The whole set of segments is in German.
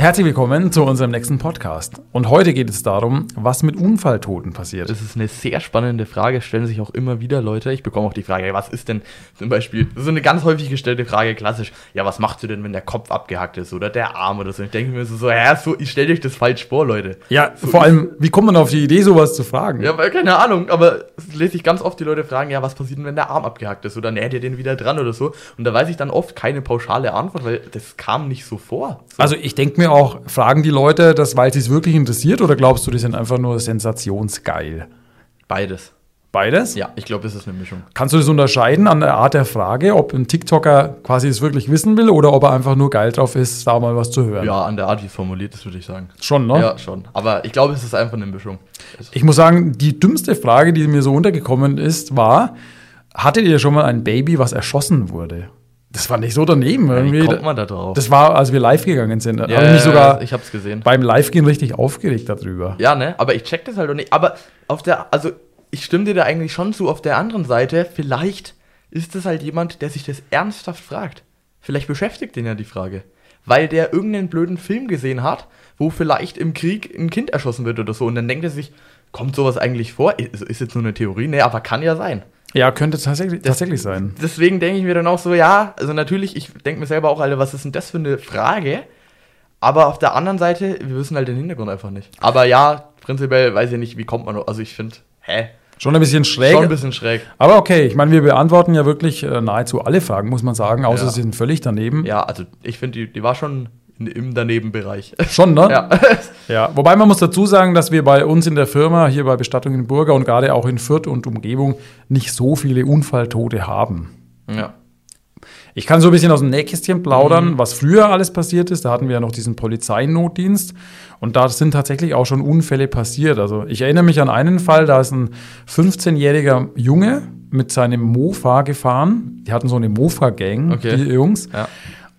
Herzlich willkommen zu unserem nächsten Podcast. Und heute geht es darum, was mit Unfalltoten passiert. Das ist eine sehr spannende Frage, stellen sich auch immer wieder Leute. Ich bekomme auch die Frage, was ist denn zum Beispiel, ist eine ganz häufig gestellte Frage, klassisch, ja, was machst du denn, wenn der Kopf abgehackt ist oder der Arm oder so? Ich denke mir so, so ja, so, ich stelle euch das falsch vor, Leute. Ja, so vor allem, wie kommt man auf die Idee, sowas zu fragen? Ja, weil, keine Ahnung, aber es lese ich ganz oft die Leute fragen, ja, was passiert denn, wenn der Arm abgehackt ist oder näht ihr den wieder dran oder so? Und da weiß ich dann oft keine pauschale Antwort, weil das kam nicht so vor. So. Also ich denke mir auch, fragen die Leute das, weil sie es wirklich interessiert oder glaubst du, die sind einfach nur sensationsgeil? Beides. Beides? Ja, ich glaube, es ist eine Mischung. Kannst du das unterscheiden an der Art der Frage, ob ein TikToker quasi es wirklich wissen will oder ob er einfach nur geil drauf ist, da mal was zu hören? Ja, an der Art, wie formuliert ist, würde ich sagen. Schon, ne? Ja, schon. Aber ich glaube, es ist einfach eine Mischung. Ich muss sagen, die dümmste Frage, die mir so untergekommen ist, war, hattet ihr schon mal ein Baby, was erschossen wurde? Das war nicht so daneben irgendwie. Wie kommt man da drauf? Das war, als wir live gegangen sind. Ja, habe mich sogar ich hab's gesehen. beim Live-Gehen richtig aufgeregt darüber. Ja, ne? Aber ich check das halt auch nicht. Aber auf der, also ich stimme dir da eigentlich schon zu. Auf der anderen Seite, vielleicht ist das halt jemand, der sich das ernsthaft fragt. Vielleicht beschäftigt den ja die Frage. Weil der irgendeinen blöden Film gesehen hat, wo vielleicht im Krieg ein Kind erschossen wird oder so. Und dann denkt er sich, kommt sowas eigentlich vor? Ist, ist jetzt nur eine Theorie? Ne, aber kann ja sein. Ja, könnte tatsächlich, tatsächlich sein. Deswegen denke ich mir dann auch so, ja, also natürlich, ich denke mir selber auch, Alter, was ist denn das für eine Frage? Aber auf der anderen Seite, wir wissen halt den Hintergrund einfach nicht. Aber ja, prinzipiell weiß ich nicht, wie kommt man, also ich finde, hä? Schon ein bisschen schräg. Schon ein bisschen schräg. Aber okay, ich meine, wir beantworten ja wirklich äh, nahezu alle Fragen, muss man sagen, außer Ja. sie sind völlig daneben. Ja, also ich finde, die, die war schon im Danebenbereich. Schon, ne? ja. Ja, wobei man muss dazu sagen, dass wir bei uns in der Firma, hier bei Bestattung in Burger und gerade auch in Fürth und Umgebung, nicht so viele Unfalltote haben. ja. Ich kann so ein bisschen aus dem Nähkästchen plaudern, Mhm. was früher alles passiert ist. Da hatten wir ja noch diesen Polizeinotdienst und da sind tatsächlich auch schon Unfälle passiert. Also ich erinnere mich an einen Fall, da ist ein 15-jähriger Junge mit seinem Mofa gefahren. Die hatten so eine Mofa-Gang, Okay. die Jungs. Ja.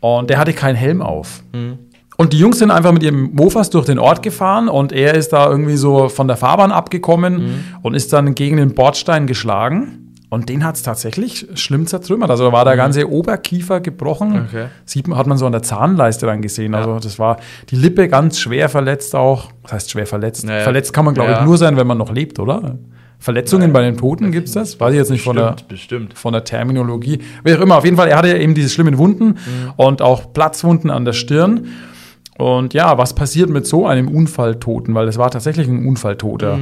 Und der hatte keinen Helm auf. Mhm. Und die Jungs sind einfach mit ihrem Mofas durch den Ort gefahren und er ist da irgendwie so von der Fahrbahn abgekommen Mhm. und ist dann gegen den Bordstein geschlagen. Und den hat es tatsächlich schlimm zertrümmert. Also da war der ganze Oberkiefer gebrochen. Okay. Sieht man, hat man so an der Zahnleiste dann gesehen. Also das war die Lippe ganz schwer verletzt auch. Das heißt schwer verletzt. Ja, ja. Verletzt kann man, glaube ich, Ja. nur sein, wenn man noch lebt, oder? Verletzungen bei den Toten gibt es das? Weiß ich jetzt nicht von der, Bestimmt, bestimmt. von der Terminologie. Wie auch immer, auf jeden Fall, er hatte ja eben diese schlimmen Wunden und auch Platzwunden an der Stirn. Und ja, was passiert mit so einem Unfalltoten? Weil das war tatsächlich ein Unfalltoter.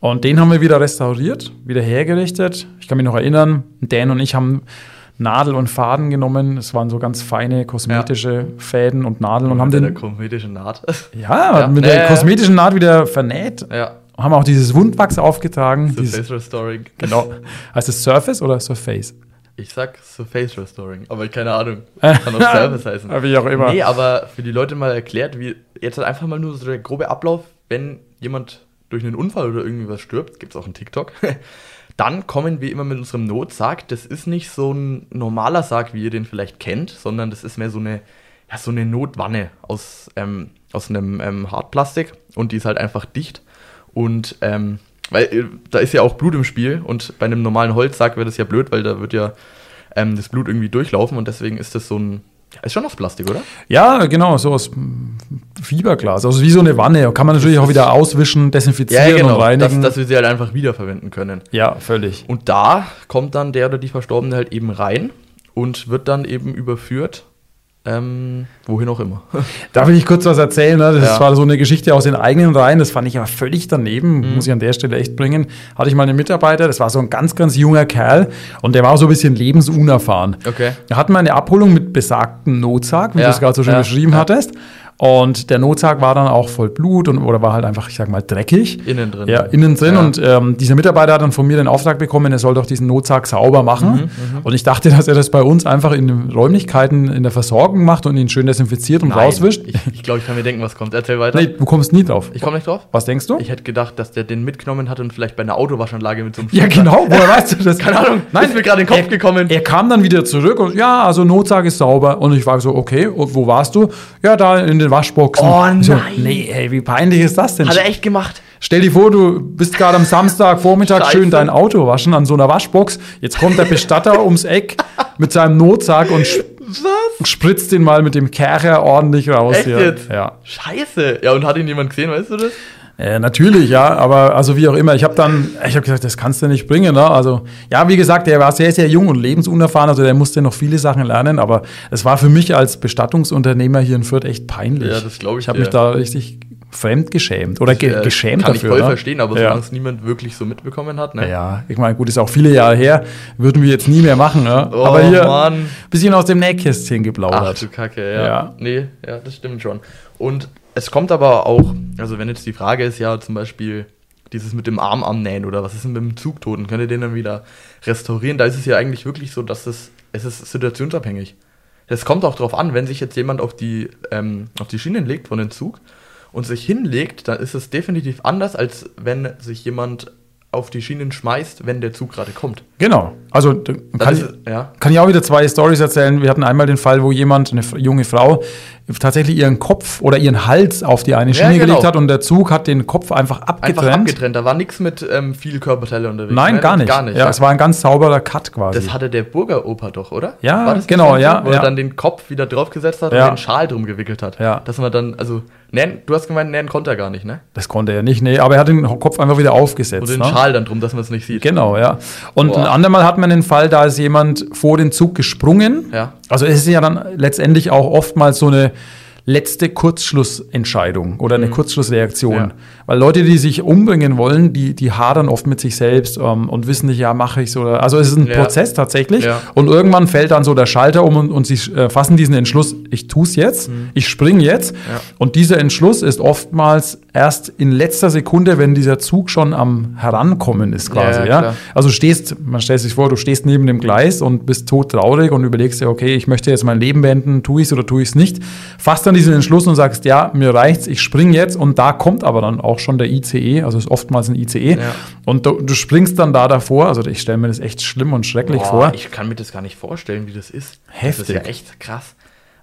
Und den haben wir wieder restauriert, wieder hergerichtet. Ich kann mich noch erinnern, Dan und ich haben Nadel und Faden genommen. Es waren so ganz feine kosmetische Fäden und Nadeln und haben Mit der den komödischen Naht. ja, Ja. mit der Äh. kosmetischen Naht wieder vernäht. ja. Haben auch dieses Wundwachs aufgetragen. So Dieses, Restoring. genau. Heißt es Surface oder Surface? Ich sag so Face Restoring, aber keine Ahnung. Kann auch Service heißen. Wie auch immer. Nee, aber für die Leute mal erklärt, wie jetzt halt einfach mal nur so der grobe Ablauf, wenn jemand durch einen Unfall oder irgendwie was stirbt, gibt's auch einen TikTok, dann kommen wir immer mit unserem Notsarg. Das ist nicht so ein normaler Sarg, wie ihr den vielleicht kennt, sondern das ist mehr so eine, ja, so eine Notwanne aus, ähm, aus einem ähm, Hartplastik und die ist halt einfach dicht. Und ähm, weil äh, da ist ja auch Blut im Spiel und bei einem normalen Holzsack wäre das ja blöd, weil da wird ja ähm, das Blut irgendwie durchlaufen und deswegen ist das so ein. Ja, ist schon aus Plastik, oder? Ja, genau, so aus Fiberglas. Also wie so eine Wanne. Kann man natürlich auch wieder auswischen, desinfizieren und dass, reinigen. dass wir sie halt einfach wiederverwenden können. ja, völlig. Und da kommt dann der oder die Verstorbene halt eben rein und wird dann eben überführt, ähm, wohin auch immer. Darf ich kurz was erzählen? Ne? Das Ja. war so eine Geschichte aus den eigenen Reihen. Das fand ich aber völlig daneben. Muss ich an der Stelle echt bringen. Hatte ich mal einen Mitarbeiter, das war so ein ganz, ganz junger Kerl und der war so ein bisschen lebensunerfahren. Okay. Da hatten wir eine Abholung mit besagtem Notsarg, wie Ja, du es gerade so schön ja, beschrieben hattest. Und der Notsarg war dann auch voll Blut und oder war halt einfach, ich sag mal, dreckig. Innen drin. Ja, innen drin. Ja. Und ähm, dieser Mitarbeiter hat dann von mir den Auftrag bekommen, er soll doch diesen Notsarg sauber machen. Mhm, und ich dachte, dass er das bei uns einfach in den Räumlichkeiten in der Versorgung macht und ihn schön desinfiziert und Nein, rauswischt. Ich, ich glaube, ich kann mir denken, was kommt. Erzähl weiter. Nee, du kommst nie drauf. Ich komme nicht drauf. Was denkst du? Ich hätte gedacht, dass der den mitgenommen hat und vielleicht bei einer Autowaschanlage mit so einem ja, genau. Woher weißt du das? Keine Ahnung. Nein, ist mir gerade in den Kopf er, gekommen. Er kam dann wieder zurück und ja, also Notsarg ist sauber. Und ich war so, okay, wo warst du? Ja, da in den Waschboxen. Oh, Ich so, nein. nee, ey, wie peinlich ist das denn? Hat er echt gemacht. Stell dir vor, du bist gerade am Samstag Vormittag Scheiße. schön dein Auto waschen an so einer Waschbox. Jetzt kommt der Bestatter ums Eck mit seinem Notsarg und Was? spritzt den mal mit dem Kercher ordentlich raus. Echt hier. jetzt? Ja. Scheiße. Ja, und hat ihn jemand gesehen, weißt du das? Äh, natürlich, ja, aber also wie auch immer, ich habe dann, ich habe gesagt, das kannst du nicht bringen, ne? Also, ja, wie gesagt, der war sehr, sehr jung und lebensunerfahren, also der musste noch viele Sachen lernen, aber es war für mich als Bestattungsunternehmer hier in Fürth echt peinlich. Ja, das glaub ich Ich habe mich da richtig fremd geschämt oder ge Äh, geschämt Kann dafür. ich voll ne? verstehen, aber ja. solange es niemand wirklich so mitbekommen hat, ne? Ja, ich meine, gut, ist auch viele Jahre her, würden wir jetzt nie mehr machen, ne? Oh, aber hier Mann. bisschen aus dem Nähkästchen Ach geplaudert. du Kacke, ja. Ja. Nee, ja, das stimmt schon. Und es kommt aber auch, also wenn jetzt die Frage ist ja zum Beispiel dieses mit dem Arm annähen oder was ist denn mit dem Zugtoten, könnt ihr den dann wieder restaurieren? Da ist es ja eigentlich wirklich so, dass es, es ist situationsabhängig. Es kommt auch darauf an, wenn sich jetzt jemand auf die, ähm, auf die Schienen legt von dem Zug und sich hinlegt, dann ist es definitiv anders, als wenn sich jemand auf die Schienen schmeißt, wenn der Zug gerade kommt. Genau. Also Dann kann, ist ich, ja. kann ich auch wieder zwei Stories erzählen. Wir hatten einmal den Fall, wo jemand, eine junge Frau, tatsächlich ihren Kopf oder ihren Hals auf die eine Ja, Schiene genau. gelegt hat und der Zug hat den Kopf einfach abgetrennt. Einfach abgetrennt. Da war nichts mit ähm, viel Körperteile unterwegs. Nein, ne? gar nicht. Gar nicht. Ja, es war ein ganz sauberer Cut quasi. Das hatte der Burgeroper doch, oder? Ja, War das genau, ja, Wo er ja. dann den Kopf wieder draufgesetzt hat Ja. und den Schal drum gewickelt hat. Ja. Dass man dann, also, nähen, du hast gemeint, nähen konnte er gar nicht, ne? das konnte er nicht, nee, aber er hat den Kopf einfach wieder aufgesetzt. Und den ne? Schal dann drum, dass man es nicht sieht. Genau, ja. Und Boah. ein andermal hat man den Fall, da ist jemand vor den Zug gesprungen. Ja. Also es ist ja dann letztendlich auch oftmals so eine letzte Kurzschlussentscheidung oder eine Kurzschlussreaktion. Mhm. Ja. Weil Leute, die sich umbringen wollen, die, die hadern oft mit sich selbst ähm, und wissen nicht, ja, mache ich so. Also es ist ein Ja. Prozess tatsächlich. Ja. Und irgendwann fällt dann so der Schalter um und, und sie äh, fassen diesen Entschluss, ich tue es jetzt, ich springe jetzt. Mhm. Und dieser Entschluss ist oftmals erst in letzter Sekunde, wenn dieser Zug schon am Herankommen ist quasi. Ja, Ja. Also stehst, man stellt sich vor, du stehst neben dem Gleis und bist todtraurig und überlegst dir, okay, ich möchte jetzt mein Leben beenden, tue ich es oder tue ich es nicht. Fasst dann diesen Entschluss und sagst, ja, mir reicht's, ich springe jetzt und da kommt aber dann auch schon der ICE, also ist oftmals ein ICE Ja. und du, du springst dann da davor, also ich stelle mir das echt schlimm und schrecklich Boah, vor. Ich kann mir das gar nicht vorstellen, wie das ist. Das Heftig. ist ja echt krass.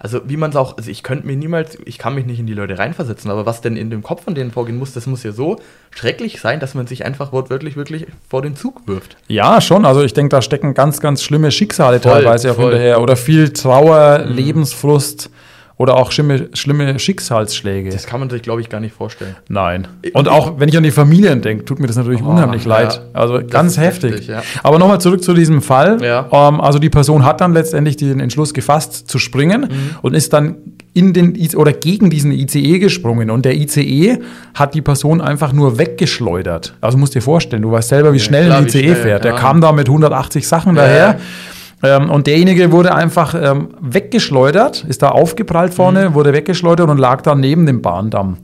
Also wie man es auch, also ich könnte mir niemals, ich kann mich nicht in die Leute reinversetzen, aber was denn in dem Kopf von denen vorgehen muss, das muss ja so schrecklich sein, dass man sich einfach wortwörtlich wirklich vor den Zug wirft. Ja, schon. Also ich denke, da stecken ganz, ganz schlimme Schicksale Voll, teilweise auch voll. Mhm. hinterher. Oder viel Trauer, Lebensfrust oder auch schlimme, schlimme Schicksalsschläge. Das kann man sich, glaube ich, gar nicht vorstellen. Nein. Und auch wenn ich an die Familien denke, tut mir das natürlich Oh, unheimlich ja. leid. Also ganz heftig. heftig, ja. Aber nochmal zurück zu diesem Fall. Ja. Ähm, also die Person hat dann letztendlich den Entschluss gefasst zu springen Mhm. und ist dann in den I oder gegen diesen ICE gesprungen. Und der ICE hat die Person einfach nur weggeschleudert. Also musst dir vorstellen, du weißt selber, wie Ja, schnell klar, ein ICE schnell, fährt. Der ja. kam da mit 180 Sachen Ja, daher. Ähm, und derjenige wurde einfach ähm, weggeschleudert, ist da aufgeprallt vorne, Mhm. wurde weggeschleudert und lag dann neben dem Bahndamm.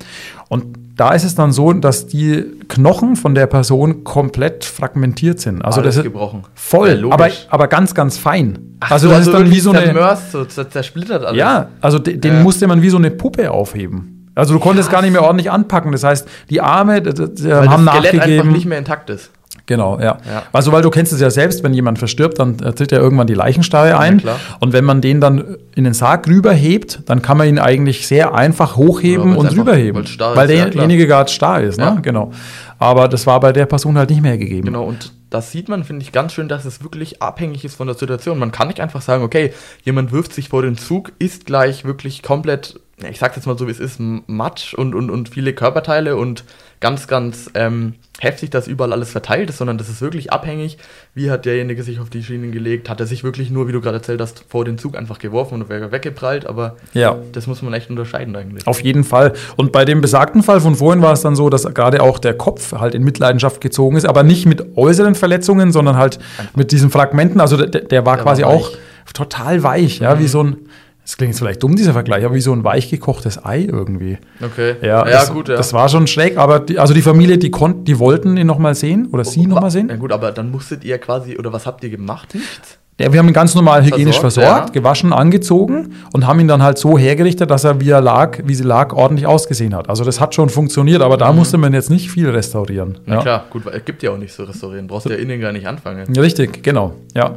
Und da ist es dann so, dass die Knochen von der Person komplett fragmentiert sind. Also Alles das ist gebrochen. voll, Ja, logisch. aber, aber ganz, ganz fein. Ach also so, das ist dann wie so eine, zermörst, so zer- zersplittert alles. ja, also de, den Ja. musste man wie so eine Puppe aufheben. Also du konntest gar nicht mehr ordentlich anpacken. Das heißt, die Arme d- d- d- Weil haben das Skelett einfach nachgegeben. nicht mehr intakt ist. Genau, ja. Ja. Also, weil du kennst es ja selbst, wenn jemand verstirbt, dann äh, tritt ja irgendwann die Leichenstarre ein. klar. und wenn man den dann in den Sarg rüberhebt, dann kann man ihn eigentlich sehr einfach hochheben Ja, und einfach- rüberheben. weil's starr weil ist, ja, derjenige gerade starr ist, ne? Ja. Genau. Aber das war bei der Person halt nicht mehr gegeben. Genau, und das sieht man, finde ich, ganz schön, dass es wirklich abhängig ist von der Situation. Man kann nicht einfach sagen, okay, jemand wirft sich vor den Zug, ist gleich wirklich komplett, ja, ich sag's jetzt mal so, wie es ist, Matsch und, und, und viele Körperteile und ganz, ganz ähm, heftig, dass überall alles verteilt ist, sondern das ist wirklich abhängig, wie hat derjenige sich auf die Schienen gelegt, hat er sich wirklich nur, wie du gerade erzählt hast, vor den Zug einfach geworfen und wäre weggeprallt, aber Ja. das muss man echt unterscheiden eigentlich. Auf jeden Fall. Und bei dem besagten Fall von vorhin war es dann so, dass gerade auch der Kopf halt in Mitleidenschaft gezogen ist, aber nicht mit äußeren Verletzungen, sondern halt mit diesen Fragmenten. Also der, der war Der quasi war auch total weich, ja, wie so ein, Das klingt jetzt vielleicht dumm, dieser Vergleich, aber wie so ein weich gekochtes Ei irgendwie. Okay. Ja, ja das, gut, ja. Das war schon schräg, aber die, also die Familie, die konnten, die wollten ihn nochmal sehen oder sie nochmal sehen. Ja gut, aber dann musstet ihr quasi, oder was habt ihr gemacht? Nichts? Ja, wir haben ihn ganz normal hygienisch Versorgt, versorgt, ja. gewaschen, angezogen und haben ihn dann halt so hergerichtet, dass er, wie er lag, wie sie lag, ordentlich ausgesehen hat. Also das hat schon funktioniert, aber da musste man jetzt nicht viel restaurieren. Na Ja. klar, gut, weil es gibt ja auch nicht so restaurieren. Brauchst du ja innen gar nicht anfangen. Ja, Richtig, genau. Ja.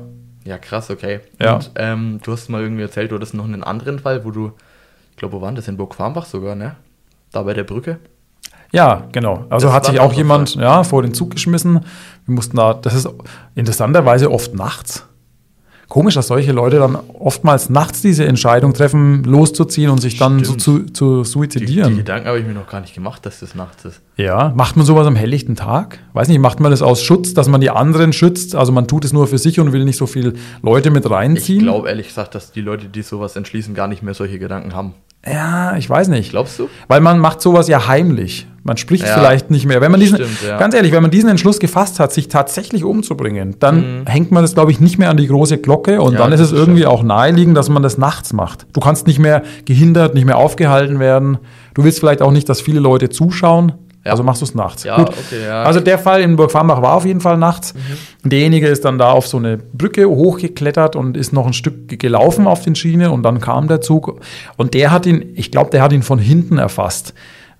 Ja, krass, okay. Ja. Und ähm, du hast mal irgendwie erzählt, du hattest noch einen anderen Fall, wo du, ich glaube, wo waren das? In Burg Farmbach sogar, ne? Da bei der Brücke. Ja, genau. Also Das hat sich auch jemand ja, vor den Zug geschmissen. Wir mussten da, das ist interessanterweise oft nachts. Komisch, dass solche Leute dann oftmals nachts diese Entscheidung treffen, loszuziehen und sich dann so Stimmt. zu, zu Die, die suizidieren. Gedanken habe ich mir noch gar nicht gemacht, dass das nachts ist. Ja, macht man sowas am helllichten Tag? Weiß nicht, macht man das aus Schutz, dass man die anderen schützt? Also man tut es nur für sich und will nicht so viele Leute mit Ich reinziehen? glaube ehrlich gesagt, dass die Leute, die sowas entschließen, gar nicht mehr solche Gedanken haben. ja, ich weiß nicht. Glaubst du? Weil man macht sowas ja heimlich. Man spricht Ja, vielleicht nicht mehr. Wenn man diesen, stimmt, ja. ganz ehrlich, wenn man diesen Entschluss gefasst hat, sich tatsächlich umzubringen, dann hängt man das, glaube ich, nicht mehr an die große Glocke und Mhm. Ja, dann ist es irgendwie auch naheliegend, dass man das nachts macht. Du kannst nicht mehr gehindert, nicht mehr aufgehalten werden. Du willst vielleicht auch nicht, dass viele Leute zuschauen. Also machst du es nachts. Ja, Gut. okay, ja. Mhm. Also der Fall in Burg Farmbach war auf jeden Fall nachts. Derjenige ist dann da auf so eine Brücke hochgeklettert und ist noch ein Stück gelaufen auf den Schienen und dann kam der Zug und der hat ihn, ich glaube, der hat ihn von hinten erfasst,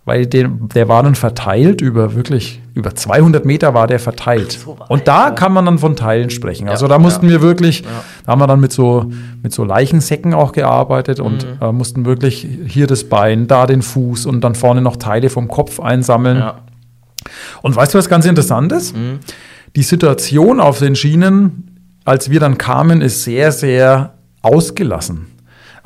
weil der, der war dann verteilt über wirklich, über 200 Meter war der verteilt. und da kann man dann von Teilen sprechen. Also da mussten wir wirklich, da haben wir dann mit so, mit so Leichensäcken auch gearbeitet und Mhm. äh, mussten wirklich hier das Bein, da den Fuß und dann vorne noch Teile vom Kopf einsammeln. Und weißt du, was ganz interessant ist? Mhm. Die Situation auf den Schienen, als wir dann kamen, ist sehr, sehr ausgelassen.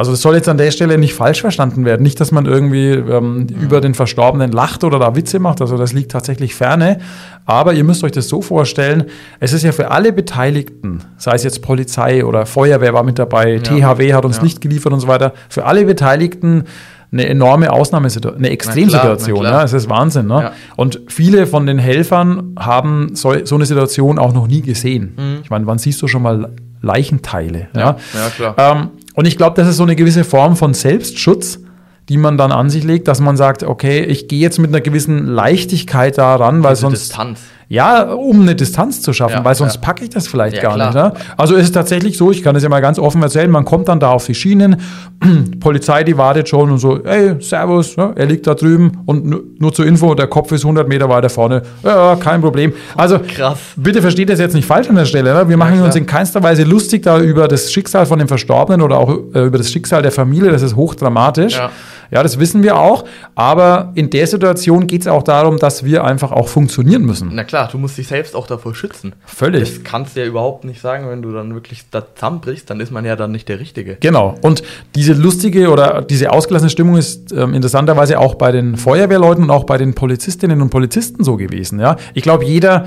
Also das soll jetzt an der Stelle nicht falsch verstanden werden. Nicht, dass man irgendwie ähm, über den Verstorbenen lacht oder da Witze macht. Also das liegt tatsächlich ferne. Aber ihr müsst euch das so vorstellen, es ist ja für alle Beteiligten, sei es jetzt Polizei oder Feuerwehr war mit dabei, THW hat uns Ja. Licht geliefert und so weiter, für alle Beteiligten eine enorme Ausnahmesituation, eine Extremsituation. ja, es ist Wahnsinn. Ne? Ja. Und viele von den Helfern haben so, so eine Situation auch noch nie gesehen. Ich meine, wann siehst du schon mal Leichenteile? Ja, Ja, ja, klar. Ähm, und ich glaube, das ist so eine gewisse Form von Selbstschutz, die man dann an sich legt, dass man sagt, okay, ich gehe jetzt mit einer gewissen Leichtigkeit da ran, weil Diese sonst Distanz. Ja, um eine Distanz zu schaffen, Ja, weil sonst ja. packe ich das vielleicht Ja, gar klar. nicht. Ne? Also ist es tatsächlich so, ich kann es ja mal ganz offen erzählen, man kommt dann da auf die Schienen, Polizei, die wartet schon und so, ey, servus, ne? er liegt da drüben und nur, zur Info, der Kopf ist 100 Meter weiter vorne. Ja, kein Problem. Also Krass. bitte versteht das jetzt nicht falsch an der Stelle. Ne? Wir machen uns in keinster Weise lustig da über das Schicksal von dem Verstorbenen oder auch äh, über das Schicksal der Familie, das ist hochdramatisch. Ja. Ja, das wissen wir auch. Aber in der Situation geht es auch darum, dass wir einfach auch funktionieren müssen. Na klar, du musst dich selbst auch davor schützen. Völlig. Das kannst du ja überhaupt nicht sagen, wenn du dann wirklich da zusammenbrichst, dann ist man ja dann nicht der Richtige. Genau. Und diese lustige oder diese ausgelassene Stimmung ist ähm, interessanterweise auch bei den Feuerwehrleuten und auch bei den Polizistinnen und Polizisten so gewesen. Ja, ich glaube, jeder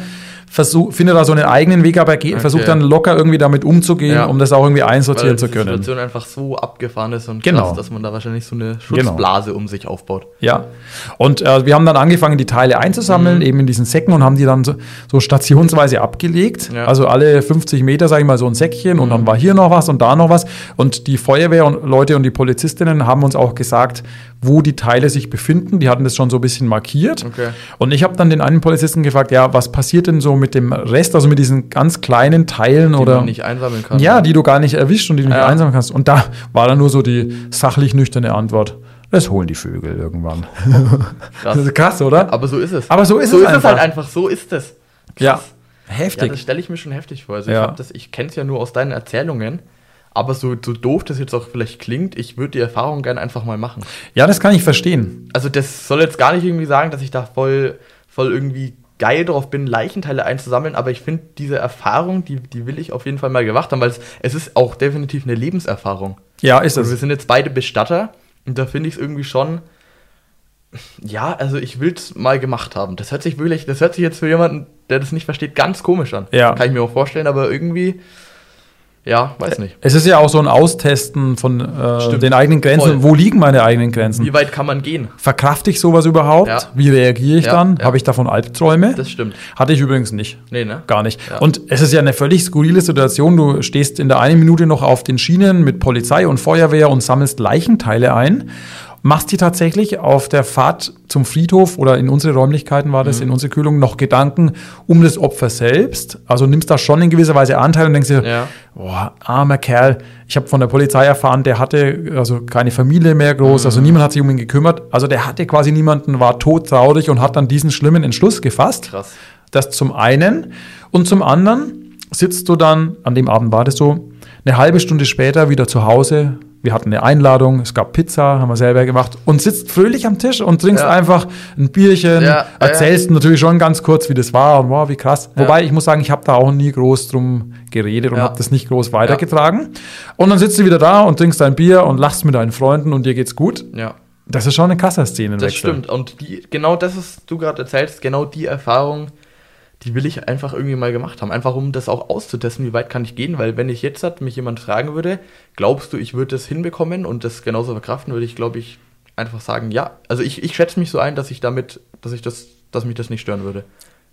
versuch, findet da so einen eigenen Weg, aber ge- versucht dann locker irgendwie damit umzugehen, Ja. um das auch irgendwie einsortieren Weil zu die können. Situation einfach so abgefahren ist und Genau. krass, dass man da wahrscheinlich so eine Schutzblase um sich aufbaut. Ja, und äh, wir haben dann angefangen, die Teile einzusammeln, eben in diesen Säcken und haben die dann so, so stationsweise abgelegt. Ja. Also alle 50 Meter, sage ich mal, so ein Säckchen und dann war hier noch was und da noch was. Und die Feuerwehrleute und die Polizistinnen haben uns auch gesagt, wo die Teile sich befinden. Die hatten das schon so ein bisschen markiert. Okay. Und ich habe dann den einen Polizisten gefragt, ja, was passiert denn so mit dem Rest, also mit diesen ganz kleinen Teilen Die oder man nicht einsammeln kann. ja, die du gar nicht erwischt und die du nicht Ja. einsammeln kannst. Und da war dann nur so die sachlich nüchterne Antwort. Das holen die Vögel irgendwann. krass. Das ist krass, oder? Aber so ist es. Aber so ist so es ist es einfach. halt einfach. So ist es. ja. Ja, Heftig. das stelle ich mir schon heftig vor. Also Ja. ich, das- ich kenne es ja nur aus deinen Erzählungen. Aber so, so doof das jetzt auch vielleicht klingt, ich würde die Erfahrung gerne einfach mal machen. Ja, das kann ich verstehen. Also das soll jetzt gar nicht irgendwie sagen, dass ich da voll, voll irgendwie geil drauf bin, Leichenteile einzusammeln, aber ich finde diese Erfahrung, die, die will ich auf jeden Fall mal gemacht haben, weil es, es ist auch definitiv eine Lebenserfahrung. Ja, ist Also wir es. sind jetzt beide Bestatter und da finde ich es irgendwie schon, ja, also ich will es mal gemacht haben. Das hört sich wirklich, das hört sich jetzt für jemanden, der das nicht versteht, ganz komisch an. Ja. Kann ich mir auch vorstellen, aber irgendwie, Ja, weiß nicht. Es ist ja auch so ein Austesten von äh, den eigenen Grenzen. Voll. Wo liegen meine eigenen Grenzen? Wie weit kann man gehen? Verkrafte ich sowas überhaupt? Ja. Wie reagiere ich Ja, dann? ja. Habe ich davon Albträume? Das stimmt. Hatte ich übrigens nicht. Nee, ne? Gar nicht. Und es ist ja eine völlig skurrile Situation. Du stehst in der einen Minute noch auf den Schienen mit Polizei und Feuerwehr und sammelst Leichenteile ein. Machst dir tatsächlich auf der Fahrt zum Friedhof oder in unsere Räumlichkeiten war Mhm. das, in unsere Kühlung, noch Gedanken um das Opfer selbst? Also nimmst da schon in gewisser Weise Anteil und denkst dir, Ja. boah, armer Kerl. Ich habe von der Polizei erfahren, der hatte also keine Familie mehr groß, Mhm. also niemand hat sich um ihn gekümmert. Also der hatte quasi niemanden, war todtraurig und hat dann diesen schlimmen Entschluss gefasst. Krass. Das zum einen. Und zum anderen sitzt du dann, an dem Abend war das so, eine halbe Stunde später wieder zu Hause. Wir hatten eine Einladung, es gab Pizza, haben wir selber gemacht und sitzt fröhlich am Tisch und trinkst Ja. einfach ein Bierchen, Ja, ja, erzählst natürlich schon ganz kurz, wie das war und wow, wie krass. Wobei ich muss sagen, ich habe da auch nie groß drum geredet und Ja. habe das nicht groß weitergetragen. Und dann sitzt du wieder da und trinkst dein Bier und lachst mit deinen Freunden und dir geht's gut. Ja. Das ist schon eine krasser Szene. Das stimmt. Und die, genau das, was du gerade erzählst, genau die Erfahrung, die will ich einfach irgendwie mal gemacht haben. Einfach um das auch auszutesten, wie weit kann ich gehen. Weil wenn ich jetzt hat, mich jemand fragen würde, glaubst du, ich würde das hinbekommen und das genauso verkraften, würde ich, glaube ich, einfach sagen, ja. Also ich, ich schätze mich so ein, dass ich damit, dass ich das, dass mich das nicht stören würde.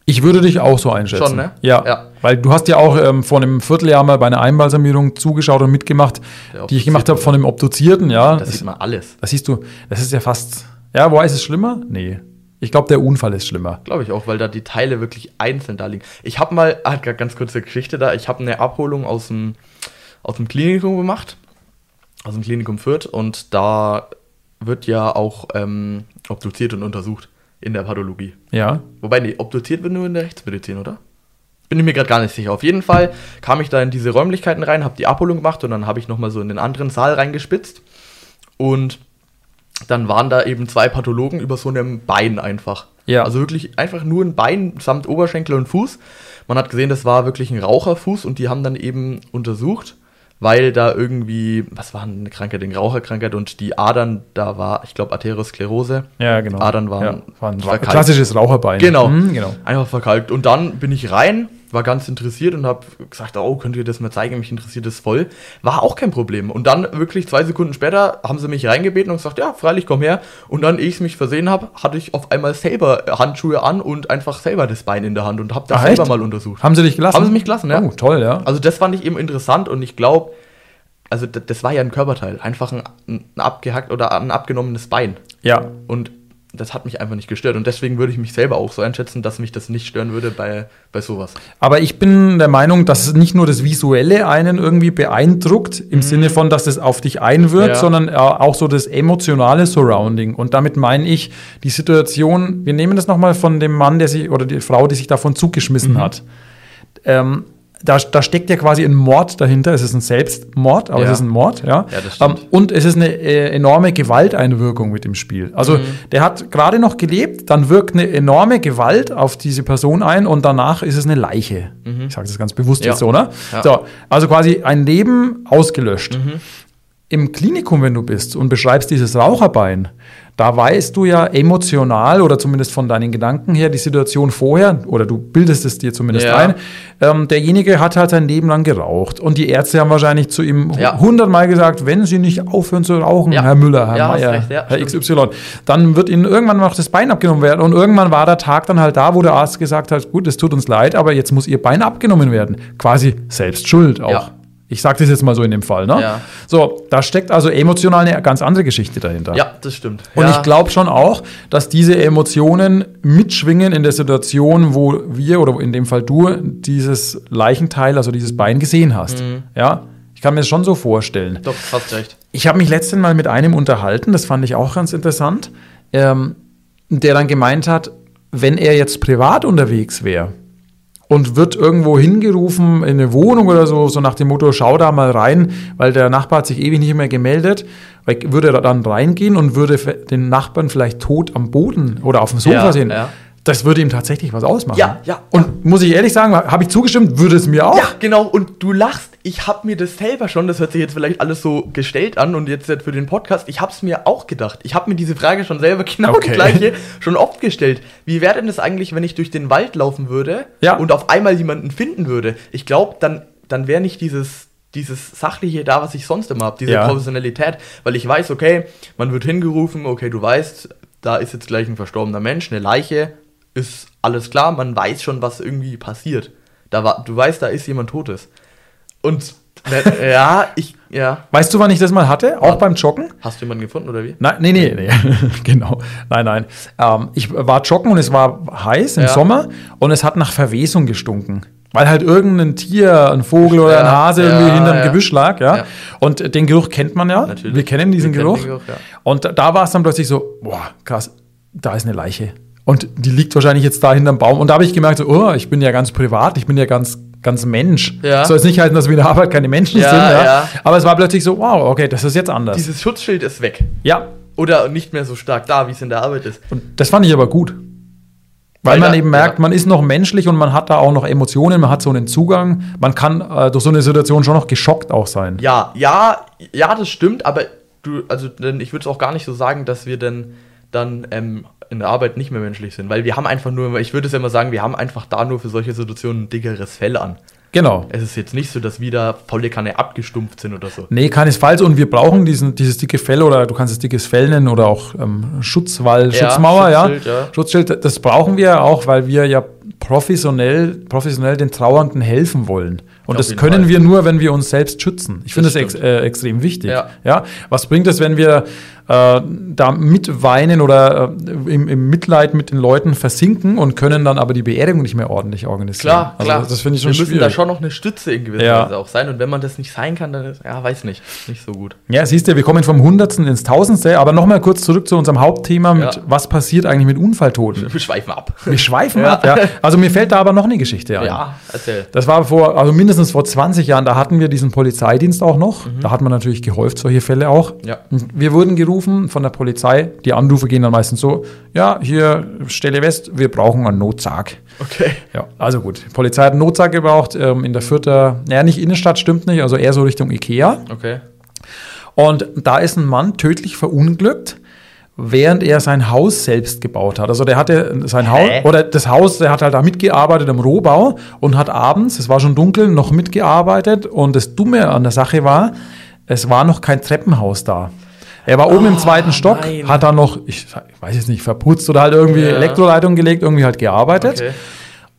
Ich würde dich auch so einschätzen. Schon, ne? Ja. Ja. Weil du hast ja auch ähm, vor einem Vierteljahr mal bei einer Einbalsamierung zugeschaut und mitgemacht, die ich gemacht habe von dem Obduzierten, ja. Das sieht man alles. das siehst du, das ist ja fast. Ja, wo ist es schlimmer? Nee. Ich glaube, der Unfall ist schlimmer. Glaube ich auch, weil da die Teile wirklich einzeln da liegen. Ich habe mal, ah, ga- ganz kurze Geschichte da, ich habe eine Abholung aus dem, aus dem Klinikum gemacht, aus dem Klinikum Fürth und da wird ja auch ähm, obduziert und untersucht in der Pathologie. Ja. Wobei, nee, obduziert wird nur in der Rechtsmedizin, oder? Bin ich mir gerade gar nicht sicher. Auf jeden Fall kam ich da in diese Räumlichkeiten rein, habe die Abholung gemacht und dann habe ich nochmal so in den anderen Saal reingespitzt. Und dann waren da eben zwei Pathologen über so einem Bein einfach. Ja. Also wirklich einfach nur ein Bein samt Oberschenkel und Fuß. Man hat gesehen, das war wirklich ein Raucherfuß und die haben dann eben untersucht, weil da irgendwie, was war eine Krankheit, eine Raucherkrankheit und die Adern, da war, ich glaube, Arteriosklerose. Ja, genau. Adern waren, ja, war ein Ra verkalkt. klassisches Raucherbein. Genau. Mhm, genau. Einfach verkalkt. Und dann bin ich rein, war ganz interessiert und habe gesagt, oh, könnt ihr das mal zeigen? Mich interessiert das voll. War auch kein Problem. Und dann wirklich zwei Sekunden später haben sie mich reingebeten und gesagt, ja, freilich, komm her. Und dann, ehe ich mich versehen habe, hatte ich auf einmal selber Handschuhe an und einfach selber das Bein in der Hand und habe das Ach, selber echt? mal untersucht. Haben sie dich gelassen? Haben sie mich gelassen, ja. Oh, toll, ja. Also das fand ich eben interessant und ich glaube, also das war ja ein Körperteil, einfach ein, ein abgehackt oder ein abgenommenes Bein. Ja. Und das hat mich einfach nicht gestört. Und deswegen würde ich mich selber auch so einschätzen, dass mich das nicht stören würde bei, bei sowas. Aber ich bin der Meinung, dass es nicht nur das Visuelle einen irgendwie beeindruckt, im Sinne von, dass es auf dich einwirkt, Ja. sondern äh, auch so das emotionale Surrounding. Und damit meine ich die Situation, wir nehmen das nochmal von dem Mann, der sich, oder die Frau, die sich davon zugeschmissen hat. Ähm, da, da steckt ja quasi ein Mord dahinter. Es ist ein Selbstmord, aber Ja. es ist ein Mord, ja. Ja, stimmt. Ähm, und es ist eine äh, enorme Gewalteinwirkung mit dem Spiel. Also Mhm. der hat gerade noch gelebt, dann wirkt eine enorme Gewalt auf diese Person ein und danach ist es eine Leiche. Ich sage das ganz bewusst Mhm. Ja. jetzt so, ne? So, also quasi ein Leben ausgelöscht. Mhm. Im Klinikum, wenn du bist und beschreibst dieses Raucherbein, da weißt du ja emotional oder zumindest von deinen Gedanken her die Situation vorher, oder du bildest es dir zumindest Ja. ein, ähm, derjenige hat halt sein Leben lang geraucht. Und die Ärzte haben wahrscheinlich zu ihm Ja. hundertmal gesagt, wenn Sie nicht aufhören zu rauchen, Ja. Herr Müller, Herr Ja, Meier, ja, Herr stimmt. XY, dann wird Ihnen irgendwann noch das Bein abgenommen werden. Und irgendwann war der Tag dann halt da, wo der Arzt gesagt hat, gut, es tut uns leid, aber jetzt muss Ihr Bein abgenommen werden. Quasi selbst schuld auch. Ich sage das jetzt mal so in dem Fall. Ne? Ja. So, da steckt also emotional eine ganz andere Geschichte dahinter. Ja, das stimmt. Und ja. ich glaube schon auch, dass diese Emotionen mitschwingen in der Situation, wo wir oder in dem Fall du dieses Leichenteil, also dieses Bein gesehen hast. Mhm. Ja, ich kann mir das schon so vorstellen. Doch, fast recht. Ich habe mich letztens mal mit einem unterhalten, das fand ich auch ganz interessant, ähm, der dann gemeint hat, wenn er jetzt privat unterwegs wäre und wird irgendwo hingerufen in eine Wohnung oder so, so nach dem Motto, schau da mal rein, weil der Nachbar hat sich ewig nicht mehr gemeldet, weil würde er dann reingehen und würde den Nachbarn vielleicht tot am Boden oder auf dem Sofa Ja, sehen. ja. Das würde ihm tatsächlich was ausmachen. Ja, ja, Und muss ich ehrlich sagen, habe ich zugestimmt, würde es mir auch. Ja, genau. Und du lachst. Ich habe mir das selber schon, das hört sich jetzt vielleicht alles so gestellt an und jetzt für den Podcast, ich habe es mir auch gedacht. Ich habe mir diese Frage schon selber genau Okay. die gleiche schon oft gestellt. Wie wäre denn das eigentlich, wenn ich durch den Wald laufen würde Ja. und auf einmal jemanden finden würde? Ich glaube, dann, dann wäre nicht dieses, dieses Sachliche da, was ich sonst immer habe, diese Ja. Professionalität, weil ich weiß, okay, man wird hingerufen, okay, du weißt, da ist jetzt gleich ein verstorbener Mensch, eine Leiche, ist alles klar, man weiß schon, was irgendwie passiert. Da war, du weißt, da ist jemand Totes. Und äh, ja, ich, ja. Weißt du, wann ich das mal hatte? Auch Ja. beim Joggen? Hast du jemanden gefunden oder wie? Nein, nee, nee, nee. genau. Nein, nein. Ähm, ich war joggen und es war heiß im Ja. Sommer und es hat nach Verwesung gestunken. Weil halt irgendein Tier, ein Vogel oder ein Hase irgendwie hinterm. Gebüsch lag, ja. Und den Geruch kennt man ja. Natürlich. Wir kennen diesen Wir kennen Geruch. den Geruch. Und da war es dann plötzlich so, boah, krass, da ist eine Leiche. Und die liegt wahrscheinlich jetzt da hinterm Baum. Und da habe ich gemerkt, so, oh, ich bin ja ganz privat, ich bin ja ganz, ganz Mensch. Ja. Soll es nicht heißen, dass wir in der Arbeit keine Menschen Ja, sind, ja. ja. Aber es war plötzlich so, wow, okay, das ist jetzt anders. Dieses Schutzschild ist weg. ja, Oder nicht mehr so stark da, wie es in der Arbeit ist. Und das fand ich aber gut. Weil, Weil man eben merkt, ja. man ist noch menschlich und man hat da auch noch Emotionen, man hat so einen Zugang. Man kann äh, durch so eine Situation schon noch geschockt auch sein. Ja, ja, ja, das stimmt, aber du, also denn ich würde es auch gar nicht so sagen, dass wir denn dann ähm, in der Arbeit nicht mehr menschlich sind, weil wir haben einfach nur, ich würde es ja immer sagen, wir haben einfach da nur für solche Situationen ein dickeres Fell an. Genau. Es ist jetzt nicht so, dass wir da volle Kanne abgestumpft sind oder so. Nee, keinesfalls. Und wir brauchen diesen, dieses dicke Fell oder du kannst es dickes Fell nennen oder auch ähm, Schutzwall, Ja, Schutzmauer, ja. Schutzschild, ja. Schutzschild, das brauchen wir auch, weil wir ja professionell, professionell den Trauernden helfen wollen. Und Auf das können Fall. wir nur, wenn wir uns selbst schützen. Ich finde das, Das ex äh, extrem wichtig. Ja. Ja. Was bringt es, wenn wir äh, da mitweinen oder äh, im, im Mitleid mit den Leuten versinken und können dann aber die Beerdigung nicht mehr ordentlich organisieren? Klar, also klar. Das finde ich schon Wir müssen schwierig. da schon noch eine Stütze in gewisser Ja. Weise auch sein. Und wenn man das nicht sein kann, dann ist, ja, weiß nicht, nicht so gut. Ja, siehst du, wir kommen vom Hundertsten ins Tausendste, aber nochmal kurz zurück zu unserem Hauptthema mit, Ja. was passiert eigentlich mit Unfalltoten? Wir schweifen ab. Wir schweifen Ja. ab, ja. Also mir fällt da aber noch eine Geschichte ein. Ja, erzähl. Das war vor, also mindestens vor 20 Jahren, da hatten wir diesen Polizeidienst auch noch. Da hat man natürlich gehäuft, solche Fälle auch. Ja. Wir wurden gerufen von der Polizei. Die Anrufe gehen dann meistens so, ja, hier, Stelle West, wir brauchen einen Notsarg. Okay. Ja, also gut. Die Polizei hat einen Notsarg gebraucht ähm, in der Fürther, naja, nicht Innenstadt, stimmt nicht, also eher so Richtung Ikea. Okay. Und da ist ein Mann tödlich verunglückt, während er sein Haus selbst gebaut hat. Also der hatte sein Haus, oder das Haus, der hat halt da mitgearbeitet im Rohbau und hat abends, es war schon dunkel, noch mitgearbeitet. Und das Dumme an der Sache war, es war noch kein Treppenhaus da. Er war oben im zweiten Stock, nein. hat dann noch, ich, ich weiß jetzt nicht, verputzt oder halt irgendwie Ja. Elektroleitung gelegt, irgendwie halt gearbeitet. Okay.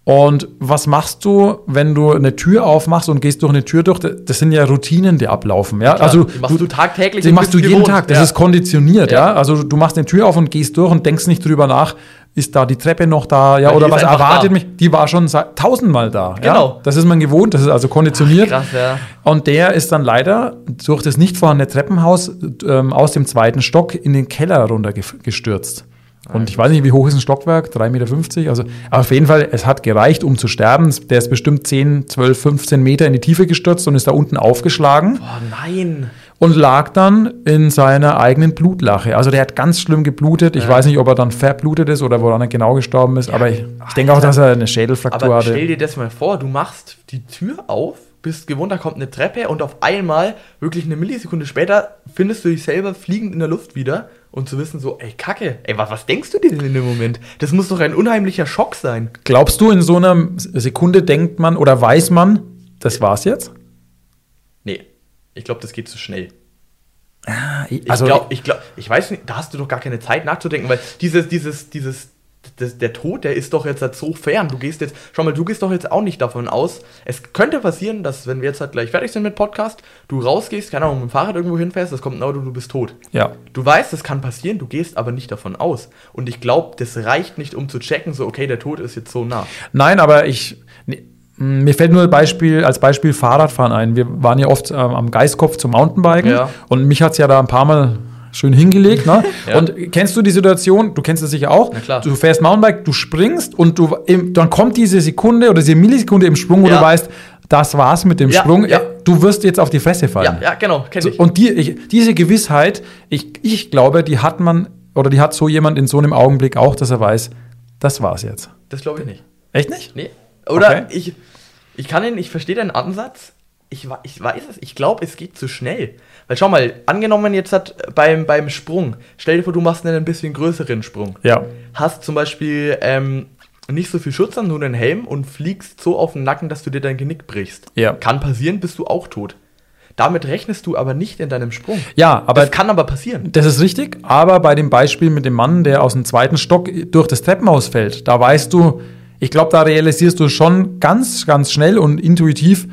Und was machst du, wenn du eine Tür aufmachst und gehst durch eine Tür durch? Das sind ja Routinen, die ablaufen. Ja? also die machst du tagtäglich Die machst du jeden gewohnt. Tag. Das Ja. ist konditioniert. Ja. Ja. Also du machst eine Tür auf und gehst durch und denkst nicht drüber nach, ist da die Treppe noch da? Ja, Weil oder was erwartet da. mich? Die war schon seit tausendmal da. Ja? Genau. Das ist man gewohnt. Das ist also konditioniert. Krass, ja. Und der ist dann leider durch das nicht vorhandene Treppenhaus ähm, aus dem zweiten Stock in den Keller runtergestürzt. Und ich weiß nicht, wie hoch ist ein Stockwerk? 3,50 Meter? Also aber auf jeden Fall, es hat gereicht, um zu sterben. Der ist bestimmt 10, 12, 15 Meter in die Tiefe gestürzt und ist da unten aufgeschlagen Boah, nein. und lag dann in seiner eigenen Blutlache. Also der hat ganz schlimm geblutet. Ich Ja. weiß nicht, ob er dann verblutet ist oder woran er genau gestorben ist, aber ich, ich denke auch, dass er eine Schädelfraktur Aber hatte. stell dir das mal vor, du machst die Tür auf, bist gewohnt, da kommt eine Treppe und auf einmal, wirklich eine Millisekunde später, findest du dich selber fliegend in der Luft wieder und zu wissen so, ey, Kacke, ey, was, was denkst du dir denn in dem Moment? Das muss doch ein unheimlicher Schock sein. Glaubst du, in so einer Sekunde denkt man oder weiß man, das war's jetzt? Nee, ich glaube, das geht zu schnell. Ich Also, glaube, ich, glaub, ich weiß nicht, da hast du doch gar keine Zeit nachzudenken, weil dieses, dieses, dieses, das, der Tod, der ist doch jetzt halt so fern. Du gehst jetzt, schau mal, du gehst doch jetzt auch nicht davon aus. Es könnte passieren, dass, wenn wir jetzt halt gleich fertig sind mit Podcast, du rausgehst, keine Ahnung, mit dem Fahrrad irgendwo hinfährst, das kommt ein Auto, du bist tot. ja. Du weißt, das kann passieren, du gehst aber nicht davon aus. Und ich glaube, das reicht nicht, um zu checken, so, okay, der Tod ist jetzt so nah. Nein, aber ich. nee, mh, Mir fällt nur Beispiel, als Beispiel Fahrradfahren ein. Wir waren ja oft ähm, am Geistkopf zum Mountainbiken Ja. und mich hat es ja da ein paar Mal schön hingelegt. Ne? Ja. Und kennst du die Situation, du kennst es sicher auch, du fährst Mountainbike, du springst und du, dann kommt diese Sekunde oder diese Millisekunde im Sprung, wo Ja. du weißt, das war's mit dem Ja, Sprung, ja. Du wirst jetzt auf die Fresse fallen. Ja, ja, genau, kenne ich. und die, ich, diese Gewissheit, ich, ich glaube, die hat man oder die hat so jemand in so einem Augenblick auch, dass er weiß, das war's jetzt. Das glaube ich nicht. Echt nicht? Nee. Oder Okay. ich, ich kann ihn, ich verstehe deinen Ansatz. Ich, ich weiß es, ich glaube, es geht zu schnell. Weil schau mal, angenommen jetzt hat beim, beim Sprung, stell dir vor, du machst einen ein bisschen größeren Sprung. Ja. Hast zum Beispiel ähm, nicht so viel Schutz an, nur einen Helm und fliegst so auf den Nacken, dass du dir dein Genick brichst. Ja. Kann passieren, bist du auch tot. Damit rechnest du aber nicht in deinem Sprung. Ja, aber das kann aber passieren. Das ist richtig, aber bei dem Beispiel mit dem Mann, der aus dem zweiten Stock durch das Treppenhaus fällt, da weißt du, ich glaube, da realisierst du schon ganz, ganz schnell und intuitiv,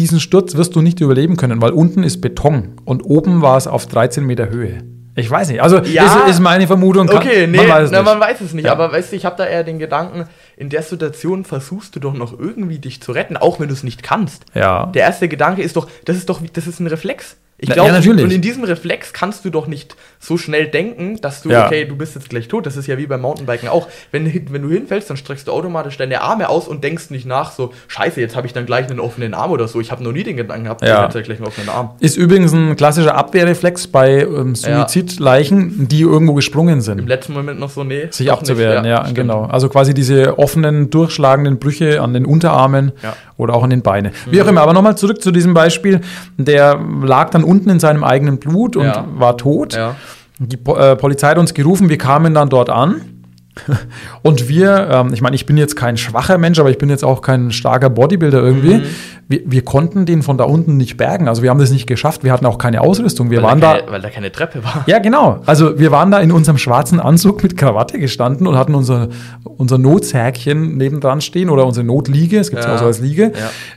diesen Sturz wirst du nicht überleben können, weil unten ist Beton und oben war es auf 13 Meter Höhe. Ich weiß nicht. Also Ja. ist, ist meine Vermutung. Kann- Okay, nee, man weiß es na, nicht. man weiß es nicht. Ja. Aber weißt du, ich habe da eher den Gedanken, in der Situation versuchst du doch noch irgendwie dich zu retten, auch wenn du es nicht kannst. Ja. Der erste Gedanke ist doch, das ist doch, das ist ein Reflex. Ich glaube, ja, natürlich. und in diesem Reflex kannst du doch nicht so schnell denken, dass du, Ja. okay, du bist jetzt gleich tot. Das ist ja wie beim Mountainbiken auch. Wenn, wenn du hinfällst, dann streckst du automatisch deine Arme aus und denkst nicht nach, so, scheiße, jetzt habe ich dann gleich einen offenen Arm oder so. Ich habe noch nie den Gedanken gehabt, Ja. ich hätte gleich einen offenen Arm. Ist übrigens ein klassischer Abwehrreflex bei ähm, Suizidleichen, die irgendwo gesprungen Im sind. letzten Moment noch so, nee. Sich abzuwehren, nicht. ja, stimmt. genau. Also quasi diese offenen, durchschlagenden Brüche an den Unterarmen Ja. oder auch an den Beinen. Wie auch immer, aber nochmal zurück zu diesem Beispiel. Der lag dann unten in seinem eigenen Blut und Ja. war tot. Ja. Die Po- äh, Polizei hat uns gerufen, wir kamen dann dort an. Und wir, ähm, ich meine, ich bin jetzt kein schwacher Mensch, aber ich bin jetzt auch kein starker Bodybuilder irgendwie. Mhm. Wir, wir konnten den von da unten nicht bergen. Also wir haben das nicht geschafft. Wir hatten auch keine Ausrüstung. Wir Weil, waren da da. keine, weil da keine Treppe war. Ja, genau. Also wir waren da in unserem schwarzen Anzug mit Krawatte gestanden und hatten unser, unser Notzerkchen nebendran stehen oder unsere Notliege, es gibt es Ja. auch so als Liege,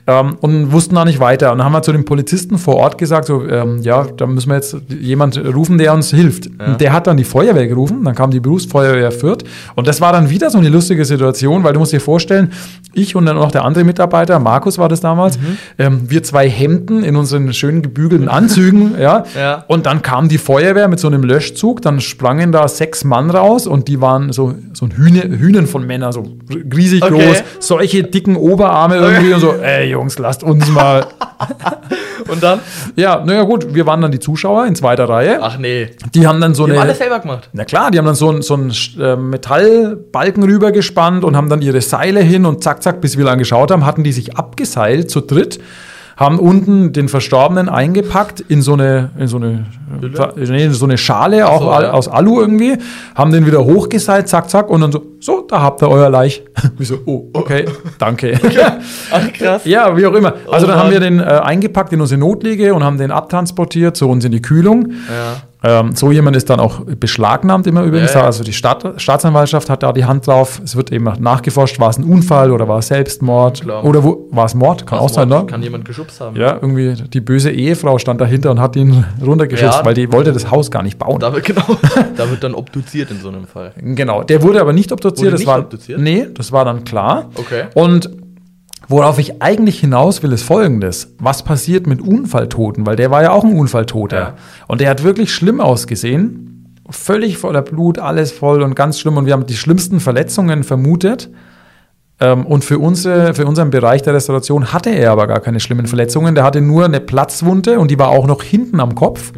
ähm, und wussten da nicht weiter. Und dann haben wir zu dem Polizisten vor Ort gesagt, so, ähm, ja, da müssen wir jetzt jemand rufen, der uns hilft. Und der hat dann die Feuerwehr gerufen, dann kam die Berufsfeuerwehr Fürth und das war dann wieder so eine lustige Situation, weil du musst dir vorstellen, ich und dann noch der andere Mitarbeiter, Markus war das damals, Mhm. ähm, wir zwei Hemden in unseren schönen gebügelten Anzügen, ja, Ja. und dann kam die Feuerwehr mit so einem Löschzug, dann sprangen da sechs Mann raus und die waren so, so ein Hühne, Hühnen von Männern, so riesig Okay. groß, solche dicken Oberarme irgendwie und so, ey Jungs, lasst uns mal. Und dann? Ja, naja gut, wir waren dann die Zuschauer in zweiter Reihe. Ach nee. Die haben dann so Die haben eine. alles selber gemacht. Na klar, die haben dann so einen so äh, Metallbalken rübergespannt und haben dann ihre Seile hin und zack, zack, bis wir lang geschaut haben, hatten die sich abgeseilt zu dritt, haben unten den Verstorbenen eingepackt in so eine, in so eine, in so eine Schale, auch so, ja. aus Alu irgendwie, haben den wieder hochgeseilt, zack, zack, und dann so, so, da habt ihr euer Laich. Ich so, oh, okay, danke. Ach krass. Ja, wie auch immer. Also Oh dann haben wir den äh, eingepackt in unsere Notliege und haben den abtransportiert zu uns in die Kühlung. Ja. Ähm, so jemand ist dann auch beschlagnahmt immer übrigens. Ja, ja. Also die Staat, Staatsanwaltschaft hat da die Hand drauf. Es wird eben nachgeforscht, war es ein Unfall oder war es Selbstmord Klar. oder wo, war es Mord? Kann auch sein, ne? Kann jemand geschubst haben. Ja, irgendwie die böse Ehefrau stand dahinter und hat ihn runtergeschubst, Ja. weil die wollte das Haus gar nicht bauen. Da wird, genau, da wird dann obduziert in so einem Fall. Genau, der wurde aber nicht obduziert. Wurde das nicht war, obduziert? Nee, das war dann klar. Okay. Und worauf ich eigentlich hinaus will, ist folgendes. Was passiert mit Unfalltoten? Weil der war ja auch ein Unfalltoter. Ja. Und der hat wirklich schlimm ausgesehen. Völlig voller Blut, alles voll und ganz schlimm. Und wir haben die schlimmsten Verletzungen vermutet. Ähm, Und für, unsere, für unseren Bereich der Restauration hatte er aber gar keine schlimmen Verletzungen. Der hatte nur eine Platzwunde und die war auch noch hinten am Kopf.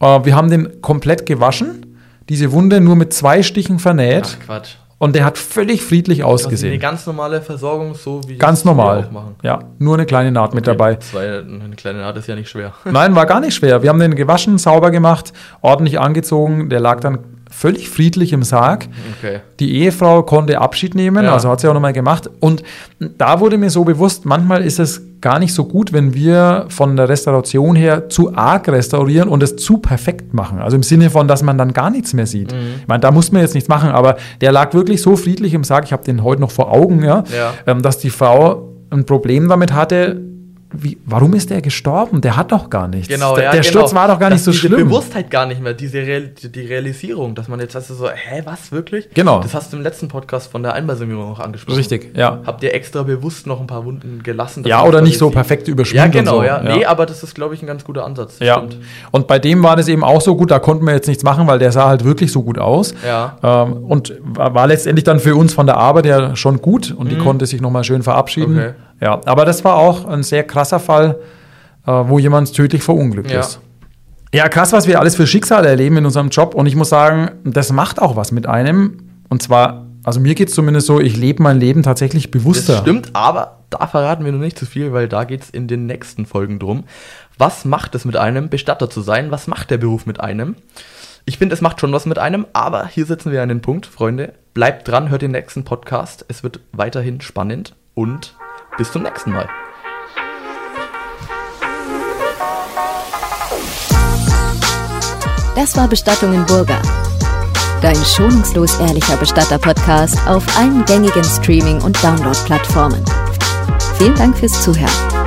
Äh, Wir haben den komplett gewaschen. Diese Wunde nur mit zwei Stichen vernäht. Ach Quatsch. Und der hat völlig friedlich Das ist eine ausgesehen. ganz normale Versorgung, so wie Ganz normal. Ja, nur eine kleine Naht mit dabei. Zwei, eine kleine Naht ist ja nicht schwer. Nein, war gar nicht schwer. Wir haben den gewaschen, sauber gemacht, ordentlich angezogen. Der lag dann völlig friedlich im Sarg. Okay. Die Ehefrau konnte Abschied nehmen, Ja. also hat sie auch nochmal gemacht. Und da wurde mir so bewusst, manchmal ist es gar nicht so gut, wenn wir von der Restauration her zu arg restaurieren und es zu perfekt machen. Also im Sinne von, dass man dann gar nichts mehr sieht. Ich meine, da muss man jetzt nichts machen, aber der lag wirklich so friedlich im Sarg, ich habe den heute noch vor Augen, ja, Ja. Ähm, dass die Frau ein Problem damit hatte, wie, warum ist der gestorben? Der hat doch gar nichts. Genau, der, ja, der genau. Sturz war doch gar nicht Dass so diese schlimm. Bewusstheit gar nicht mehr, diese Real, die, die Realisierung, dass man jetzt hast du so, hä, was, wirklich? Genau. Das hast du im letzten Podcast von der Einbalsamierung auch angesprochen. Richtig, ja. Habt ihr extra bewusst noch ein paar Wunden gelassen? Ja, oder nicht so perfekt Ja, überschwemmt genau, und so. ja. Nee, aber das ist, glaube ich, ein ganz guter Ansatz. Das Ja, stimmt. und bei dem war das eben auch so gut, da konnten wir jetzt nichts machen, weil der sah halt wirklich so gut aus. Ja. Ähm, und war, letztendlich dann für uns von der Arbeit ja schon gut und die konnte sich nochmal schön verabschieden. Mhm. Okay. Ja, aber das war auch ein sehr krasser Fall, äh, wo jemand tödlich verunglückt Ja. ist. Ja, krass, was wir alles für Schicksale erleben in unserem Job. Und ich muss sagen, das macht auch was mit einem. Und zwar, also mir geht es zumindest so, ich lebe mein Leben tatsächlich bewusster. Das stimmt, aber da verraten wir noch nicht zu viel, weil da geht es in den nächsten Folgen drum. Was macht es mit einem, Bestatter zu sein? Was macht der Beruf mit einem? Ich finde, es macht schon was mit einem, aber hier setzen wir an den Punkt, Freunde. Bleibt dran, hört den nächsten Podcast. Es wird weiterhin spannend und bis zum nächsten Mal. Das war Bestattung in Burger. Dein schonungslos ehrlicher Bestatter-Podcast auf allen gängigen Streaming- und Download-Plattformen. Vielen Dank fürs Zuhören.